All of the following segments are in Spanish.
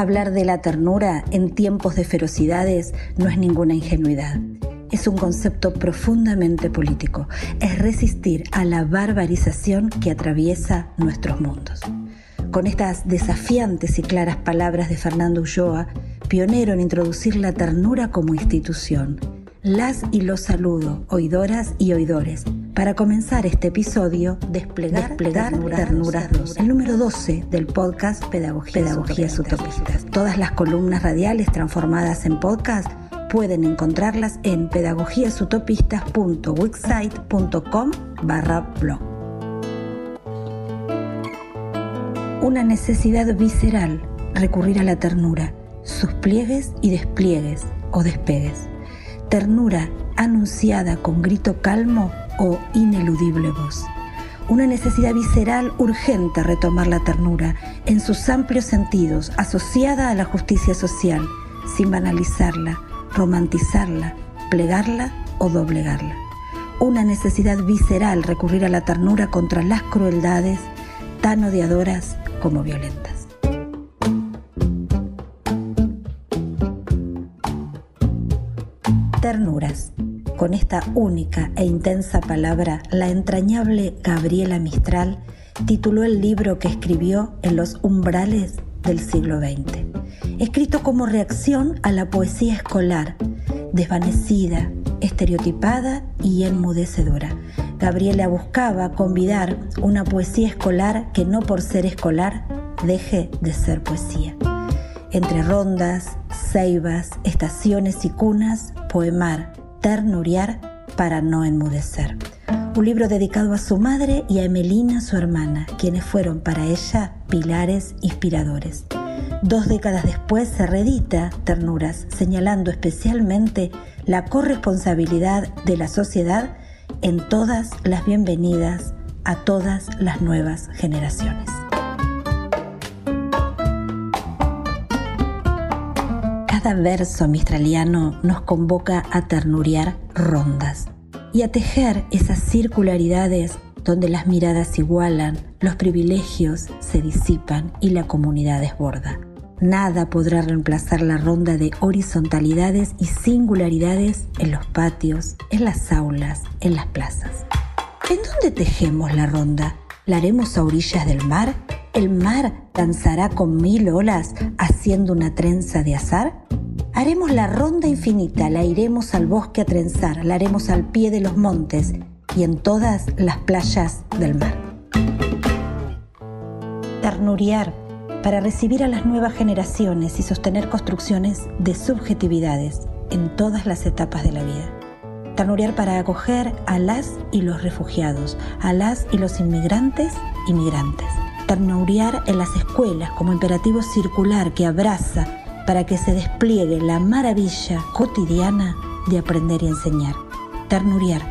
Hablar de la ternura en tiempos de ferocidades no es ninguna ingenuidad. Es un concepto profundamente político. Es resistir a la barbarización que atraviesa nuestros mundos. Con estas desafiantes y claras palabras de Fernando Ulloa, pionero en introducir la ternura como institución, las y los saludo, oidoras y oidores, para comenzar este episodio, desplegar, desplegar Ternuras 2, el número 12 del podcast Pedagogías, Utopistas. Todas las columnas radiales transformadas en podcast pueden encontrarlas en pedagogíasutopistas.wixsite.com barra blog. Una necesidad visceral recurrir a la ternura, sus pliegues y despliegues o despegues. Ternura anunciada con grito calmo o ineludible voz. Una necesidad visceral urgente retomar la ternura en sus amplios sentidos, asociada a la justicia social, sin banalizarla, romantizarla, plegarla o doblegarla. Una necesidad visceral recurrir a la ternura contra las crueldades tan odiadoras como violentas. Con esta única e intensa palabra, la entrañable Gabriela Mistral tituló el libro que escribió en los umbrales del siglo XX, escrito como reacción a la poesía escolar, desvanecida, estereotipada y enmudecedora. Gabriela buscaba convidar una poesía escolar que no por ser escolar deje de ser poesía. Entre rondas, ceibas, estaciones y cunas, poemar, ternuriar para no enmudecer. Un libro dedicado a su madre y a Emelina, su hermana, quienes fueron para ella pilares inspiradores. Dos décadas después se reedita Ternuras, señalando especialmente la corresponsabilidad de la sociedad en todas las bienvenidas a todas las nuevas generaciones. Cada verso mistraliano nos convoca a ternuriar rondas y a tejer esas circularidades donde las miradas igualan, los privilegios se disipan y la comunidad desborda. Nada podrá reemplazar la ronda de horizontalidades y singularidades en los patios, en las aulas, en las plazas. ¿En dónde tejemos la ronda? ¿La haremos a orillas del mar? ¿El mar danzará con mil olas haciendo una trenza de azar? Haremos la ronda infinita, la iremos al bosque a trenzar, la haremos al pie de los montes y en todas las playas del mar. Ternuriar para recibir a las nuevas generaciones y sostener construcciones de subjetividades en todas las etapas de la vida. Ternuriar para acoger a las y los refugiados, a las y los inmigrantes y migrantes. Ternuriar en las escuelas como imperativo circular que abraza para que se despliegue la maravilla cotidiana de aprender y enseñar. Ternuriar.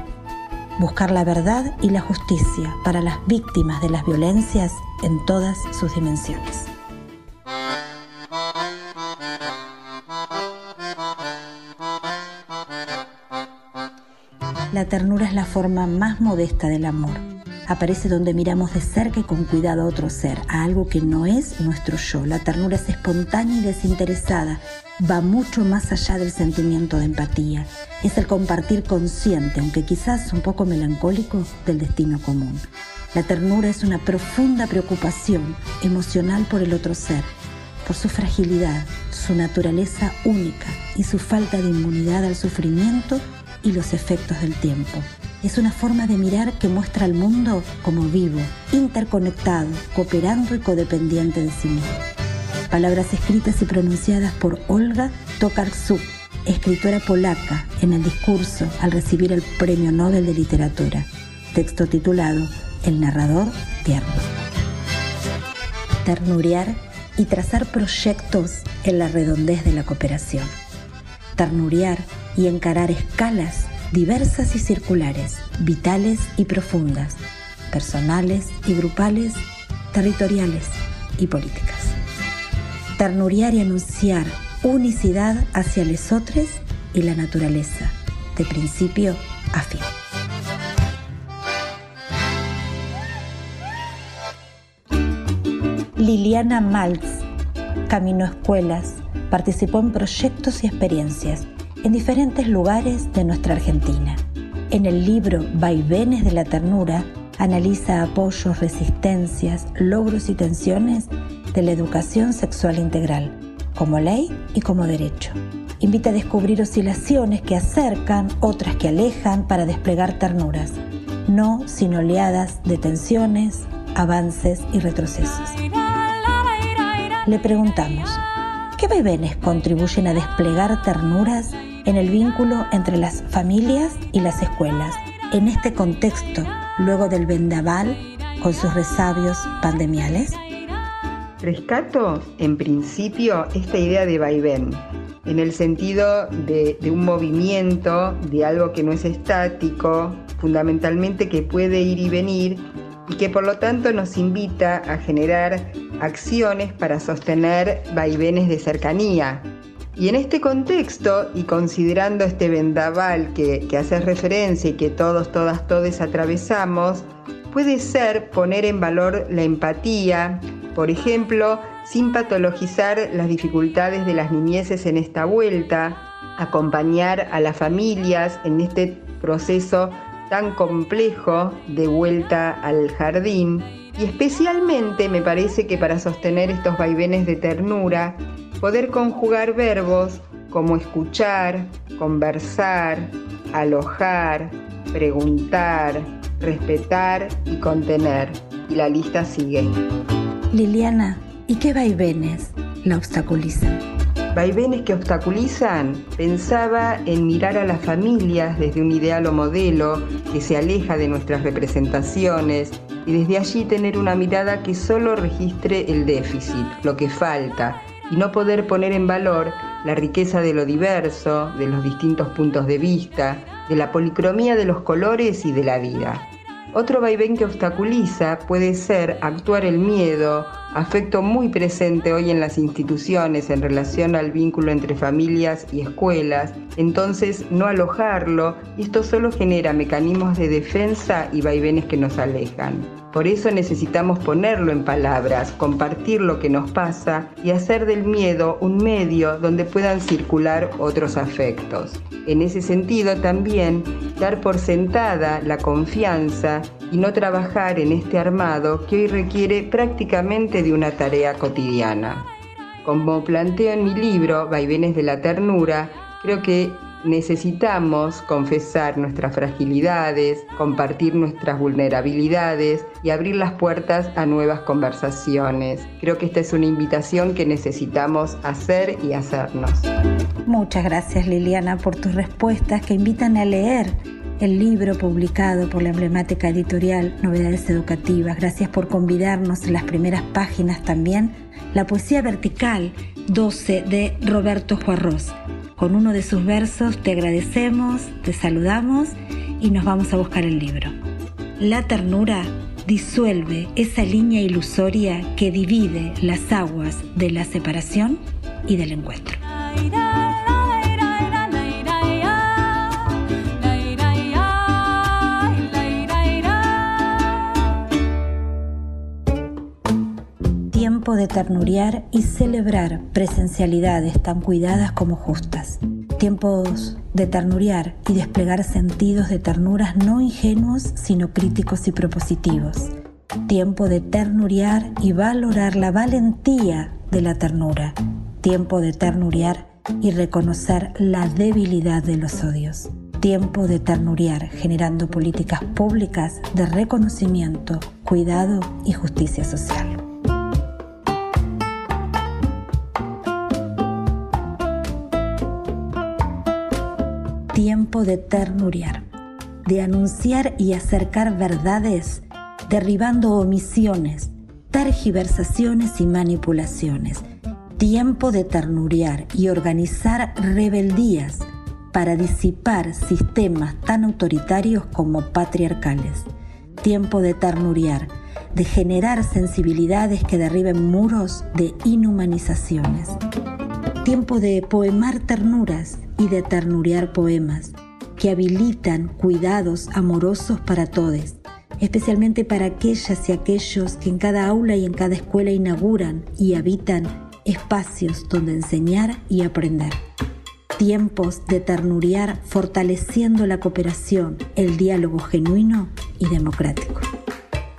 Buscar la verdad y la justicia para las víctimas de las violencias en todas sus dimensiones. La ternura es la forma más modesta del amor aparece donde miramos de cerca y con cuidado a otro ser, a algo que no es nuestro yo. La ternura es espontánea y desinteresada, va mucho más allá del sentimiento de empatía. Es el compartir consciente, aunque quizás un poco melancólico, del destino común. La ternura es una profunda preocupación emocional por el otro ser, por su fragilidad, su naturaleza única y su falta de inmunidad al sufrimiento y los efectos del tiempo es una forma de mirar que muestra al mundo como vivo, interconectado, cooperando y codependiente de sí mismo. Palabras escritas y pronunciadas por Olga Tokarczuk, escritora polaca, en el discurso al recibir el Premio Nobel de Literatura. Texto titulado El narrador tierno. Ternuriar y trazar proyectos en la redondez de la cooperación. Ternuriar y encarar escalas diversas y circulares, vitales y profundas, personales y grupales, territoriales y políticas. Ternuriar y anunciar unicidad hacia lesotres y la naturaleza, de principio a fin. Liliana Maltz caminó escuelas, participó en proyectos y experiencias en diferentes lugares de nuestra Argentina. En el libro Vaivenes de la Ternura analiza apoyos, resistencias, logros y tensiones de la educación sexual integral, como ley y como derecho. Invita a descubrir oscilaciones que acercan, otras que alejan para desplegar ternuras, no sin oleadas de tensiones, avances y retrocesos. Le preguntamos, ¿qué vaivenes contribuyen a desplegar ternuras en el vínculo entre las familias y las escuelas en este contexto luego del vendaval con sus resabios pandemiales? Rescato, en principio, esta idea de vaivén, en el sentido de, de, un movimiento, de algo que no es estático, fundamentalmente que puede ir y venir y que por lo tanto nos invita a generar acciones para sostener vaivenes de cercanía, y en este contexto, y considerando este vendaval que, que hace referencia y que todos, todas, todos atravesamos, puede ser poner en valor la empatía, por ejemplo, sin patologizar las dificultades de las niñeces en esta vuelta, acompañar a las familias en este proceso tan complejo de vuelta al jardín y especialmente me parece que para sostener estos vaivenes de ternura poder conjugar verbos como escuchar, conversar, alojar, preguntar, respetar y contener. Y la lista sigue. Liliana, ¿y qué vaivenes la obstaculizan? Vaivenes que obstaculizan, pensaba en mirar a las familias desde un ideal o modelo que se aleja de nuestras representaciones y desde allí tener una mirada que solo registre el déficit, lo que falta, y no poder poner en valor la riqueza de lo diverso, de los distintos puntos de vista, de la policromía de los colores y de la vida. Otro vaivén que obstaculiza puede ser actuar el miedo, afecto muy presente hoy en las instituciones en relación al vínculo entre familias y escuelas, entonces no alojarlo, esto solo genera mecanismos de defensa y vaivenes que nos alejan. Por eso necesitamos ponerlo en palabras, compartir lo que nos pasa y hacer del miedo un medio donde puedan circular otros afectos. En ese sentido también dar por sentada la confianza y no trabajar en este armado que hoy requiere prácticamente de una tarea cotidiana. Como planteo en mi libro, Vaivenes de la Ternura, creo que necesitamos confesar nuestras fragilidades, compartir nuestras vulnerabilidades y abrir las puertas a nuevas conversaciones. Creo que esta es una invitación que necesitamos hacer y hacernos. Muchas gracias Liliana por tus respuestas que invitan a leer el libro publicado por la emblemática editorial Novedades Educativas. Gracias por convidarnos en las primeras páginas también la poesía vertical 12 de Roberto Juarros con uno de sus versos te agradecemos, te saludamos y nos vamos a buscar el libro. La ternura disuelve esa línea ilusoria que divide las aguas de la separación y del encuentro. De ternuriar y celebrar presencialidades tan cuidadas como justas. Tiempos de ternuriar y desplegar sentidos de ternuras no ingenuos, sino críticos y propositivos. Tiempo de ternuriar y valorar la valentía de la ternura. Tiempo de ternuriar y reconocer la debilidad de los odios. Tiempo de ternuriar generando políticas públicas de reconocimiento, cuidado y justicia social. Tiempo de ternuriar, de anunciar y acercar verdades, derribando omisiones, tergiversaciones y manipulaciones. Tiempo de ternuriar y organizar rebeldías para disipar sistemas tan autoritarios como patriarcales. Tiempo de ternuriar, de generar sensibilidades que derriben muros de inhumanizaciones. Tiempo de poemar ternuras y de ternuriar poemas que habilitan cuidados amorosos para todos, especialmente para aquellas y aquellos que en cada aula y en cada escuela inauguran y habitan espacios donde enseñar y aprender. Tiempos de ternuriar fortaleciendo la cooperación, el diálogo genuino y democrático.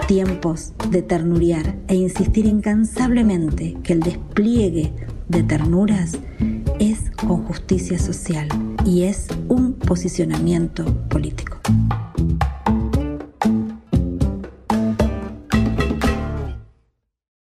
Tiempos de ternuriar e insistir incansablemente que el despliegue de ternuras es con justicia social y es un posicionamiento político.